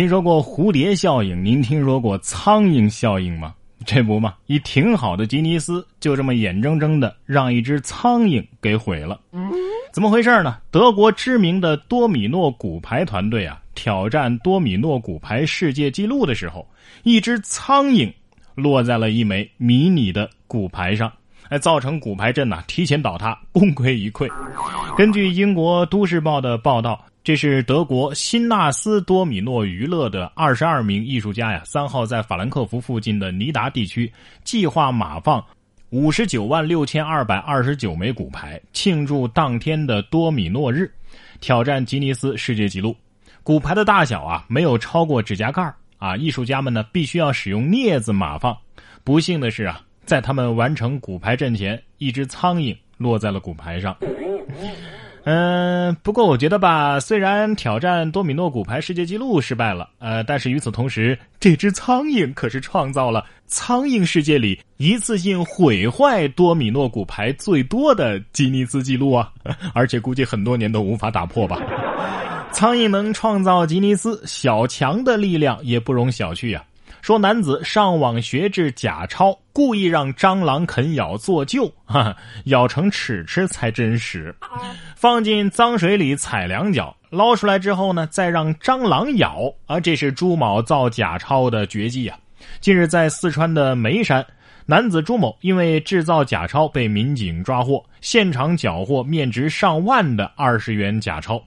听说过蝴蝶效应？您听说过苍蝇效应吗？这不嘛，一挺好的吉尼斯就这么眼睁睁的让一只苍蝇给毁了。怎么回事呢？德国知名的多米诺骨牌团队啊，挑战多米诺骨牌世界纪录的时候，一只苍蝇落在了一枚迷你的骨牌上，哎，造成骨牌阵呐提前倒塌，功亏一篑。根据英国《都市报》的报道。这是德国辛纳斯多米诺娱乐的二十二名艺术家呀，三号在法兰克福附近的尼达地区计划码放五十九万六千二百二十九枚骨牌，庆祝当天的多米诺日，挑战吉尼斯世界纪录。骨牌的大小啊，没有超过指甲盖啊。艺术家们呢，必须要使用镊子码放。不幸的是啊，在他们完成骨牌阵前，一只苍蝇落在了骨牌上。嗯，不过我觉得吧，虽然挑战多米诺骨牌世界纪录失败了，呃，但是与此同时，这只苍蝇可是创造了苍蝇世界里一次性毁坏多米诺骨牌最多的吉尼斯纪录啊！而且估计很多年都无法打破吧。苍蝇能创造吉尼斯，小强的力量也不容小觑啊。说男子上网学制假钞，故意让蟑螂啃咬做旧，哈，咬成齿齿才真实。放进脏水里踩两脚，捞出来之后呢，再让蟑螂咬，啊，这是朱某造假钞的绝技啊！近日在四川的眉山，男子朱某因为制造假钞被民警抓获，现场缴获面值上万的二十元假钞。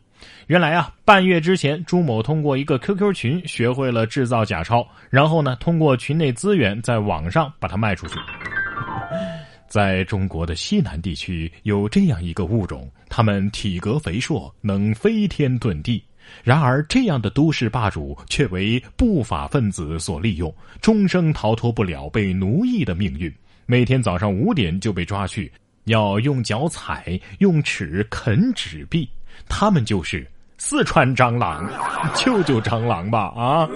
原来啊，半月之前，朱某通过一个 QQ 群学会了制造假钞，然后呢，通过群内资源在网上把它卖出去。在中国的西南地区，有这样一个物种，它们体格肥硕，能飞天遁地。然而，这样的都市霸主却为不法分子所利用，终生逃脱不了被奴役的命运。每天早上五点就被抓去，要用脚踩，用齿啃纸币。他们就是四川蟑螂，救救蟑螂吧！啊，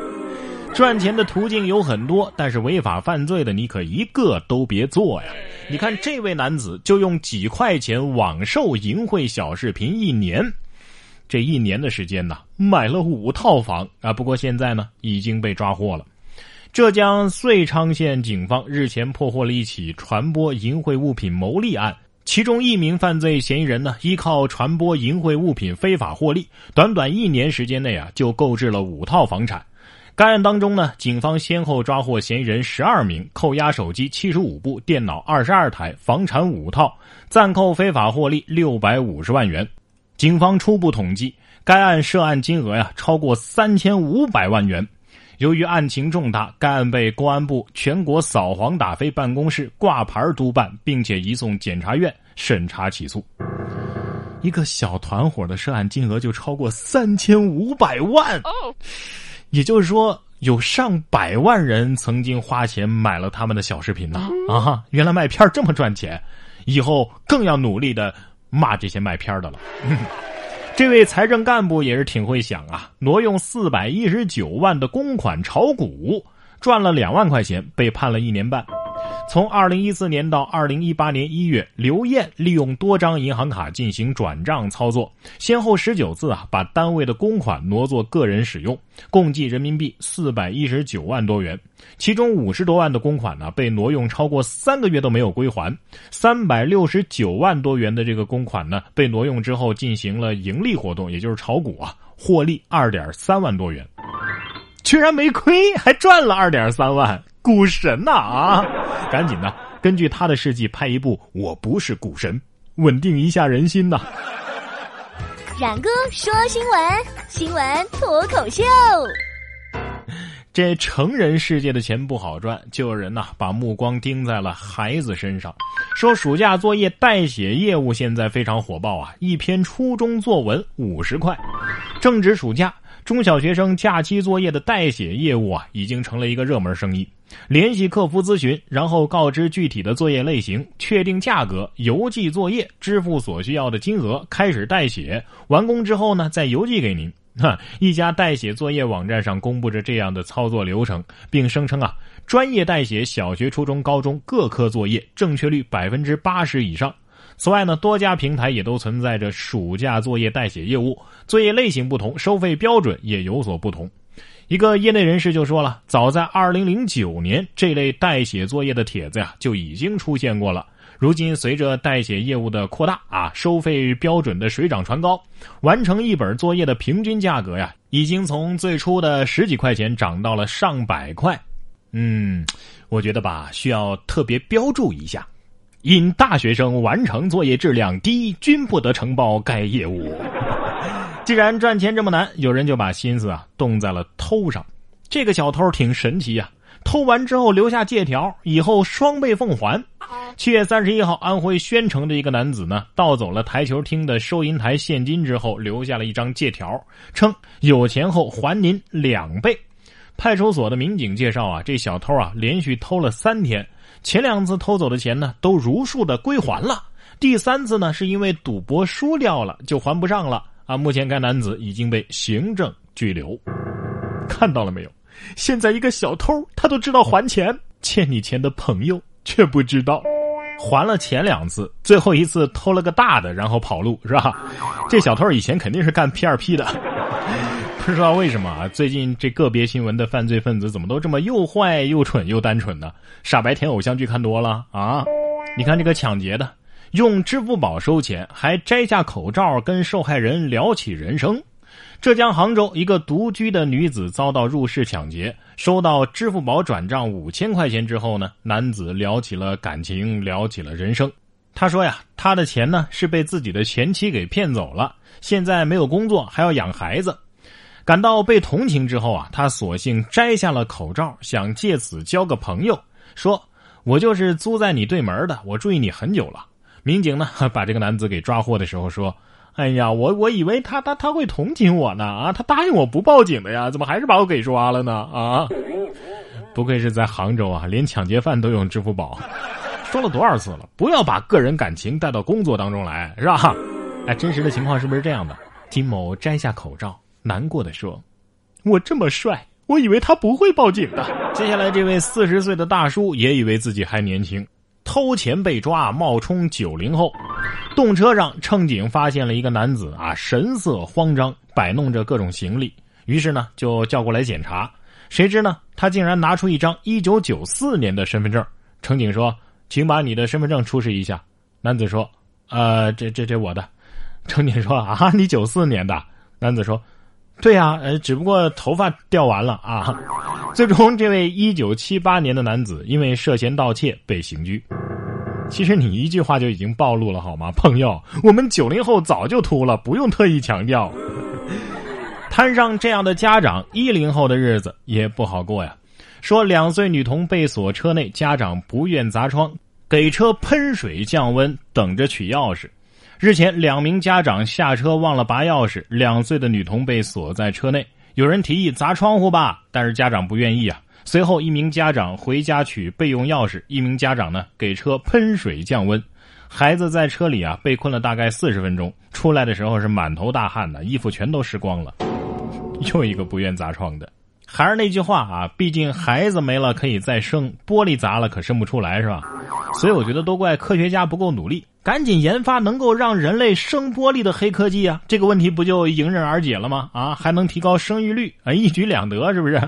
赚钱的途径有很多，但是违法犯罪的你可一个都别做呀！你看这位男子就用几块钱网售淫秽小视频一年，这一年的时间呢，买了五套房啊！不过现在呢，已经被抓获了。浙江遂昌县警方日前破获了一起传播淫秽物品牟利案。其中一名犯罪嫌疑人呢，依靠传播淫秽物品非法获利，短短一年时间内啊，就购置了五套房产。该案当中呢，警方先后抓获嫌疑人十二名，扣押手机七十五部，电脑二十二台，房产五套，暂扣非法获利六百五十万元。警方初步统计，该案涉案金额呀，超过三千五百万元。由于案情重大，该案被公安部全国扫黄打非办公室挂牌督办，并且移送检察院审查起诉。一个小团伙的涉案金额就超过三千五百万，也就是说，有上百万人曾经花钱买了他们的小视频呢。啊，原来卖片这么赚钱，以后更要努力的骂这些卖片的了。这位财政干部也是挺会想啊，挪用四百一十九万的公款炒股，赚了两万块钱，被判了一年半。从二零一四年到二零一八年一月，刘艳利用多张银行卡进行转账操作，先后十九次啊，把单位的公款挪作个人使用，共计人民币四百一十九万多元。其中五十多万的公款呢，被挪用超过三个月都没有归还；三百六十九万多元的这个公款呢，被挪用之后进行了盈利活动，也就是炒股啊，获利二点三万多元，居然没亏，还赚了二点三万。股神呐啊！赶紧的，根据他的事迹拍一部《我不是股神》，稳定一下人心呐。冉哥说新闻，新闻脱口秀。这成人世界的钱不好赚，就有人呐把目光盯在了孩子身上，说暑假作业代写业务现在非常火爆啊，一篇初中作文五十块。正值暑假，中小学生假期作业的代写业务啊，已经成了一个热门生意。联系客服咨询，然后告知具体的作业类型，确定价格，邮寄作业，支付所需要的金额，开始代写。完工之后呢，再邮寄给您。哈，一家代写作业网站上公布着这样的操作流程，并声称啊，专业代写小学、初中、高中各科作业，正确率百分之八十以上。此外呢，多家平台也都存在着暑假作业代写业务，作业类型不同，收费标准也有所不同。一个业内人士就说了，早在二零零九年，这类代写作业的帖子呀就已经出现过了。如今随着代写业务的扩大啊，收费标准的水涨船高，完成一本作业的平均价格呀，已经从最初的十几块钱涨到了上百块。嗯，我觉得吧，需要特别标注一下，因大学生完成作业质量低，均不得承包该业务。既然赚钱这么难，有人就把心思啊动在了偷上。这个小偷挺神奇呀，偷完之后留下借条，以后双倍奉还。七月三十一号，安徽宣城的一个男子呢，盗走了台球厅的收银台现金之后，留下了一张借条，称有钱后还您两倍。派出所的民警介绍啊，这小偷啊连续偷了三天，前两次偷走的钱呢都如数的归还了，第三次呢是因为赌博输掉了就还不上了。啊！目前该男子已经被行政拘留。看到了没有？现在一个小偷他都知道还钱，欠你钱的朋友却不知道。还了前两次，最后一次偷了个大的，然后跑路，是吧？这小偷以前肯定是干 P 二 P 的。不知道为什么啊？最近这个别新闻的犯罪分子怎么都这么又坏又蠢又单纯呢？傻白甜偶像剧看多了啊？你看这个抢劫的。用支付宝收钱，还摘下口罩跟受害人聊起人生。浙江杭州一个独居的女子遭到入室抢劫，收到支付宝转账五千块钱之后呢，男子聊起了感情，聊起了人生。他说呀，他的钱呢是被自己的前妻给骗走了，现在没有工作，还要养孩子。感到被同情之后啊，他索性摘下了口罩，想借此交个朋友，说：“我就是租在你对门的，我注意你很久了。”民警呢，把这个男子给抓获的时候说：“哎呀，我我以为他他他会同情我呢啊，他答应我不报警的呀，怎么还是把我给抓了呢啊？不愧是在杭州啊，连抢劫犯都用支付宝。说了多少次了，不要把个人感情带到工作当中来，是吧？哎，真实的情况是不是这样的？金某摘下口罩，难过的说：我这么帅，我以为他不会报警的。接下来这位四十岁的大叔也以为自己还年轻。”偷钱被抓，冒充九零后，动车上乘警发现了一个男子啊，神色慌张，摆弄着各种行李，于是呢就叫过来检查，谁知呢他竟然拿出一张一九九四年的身份证。乘警说：“请把你的身份证出示一下。”男子说：“呃，这这这我的。”乘警说：“啊，你九四年的？”男子说：“对呀，呃，只不过头发掉完了啊。”最终，这位一九七八年的男子因为涉嫌盗窃被刑拘。其实你一句话就已经暴露了，好吗，朋友？我们九零后早就秃了，不用特意强调。摊上这样的家长，一零后的日子也不好过呀。说两岁女童被锁车内，家长不愿砸窗，给车喷水降温，等着取钥匙。日前，两名家长下车忘了拔钥匙，两岁的女童被锁在车内。有人提议砸窗户吧，但是家长不愿意啊。随后，一名家长回家取备用钥匙，一名家长呢给车喷水降温。孩子在车里啊被困了大概四十分钟，出来的时候是满头大汗的，衣服全都湿光了。又一个不愿砸窗的，还是那句话啊，毕竟孩子没了可以再生，玻璃砸了可生不出来是吧？所以我觉得都怪科学家不够努力。赶紧研发能够让人类生玻璃的黑科技啊！这个问题不就迎刃而解了吗？啊，还能提高生育率啊，一举两得，是不是？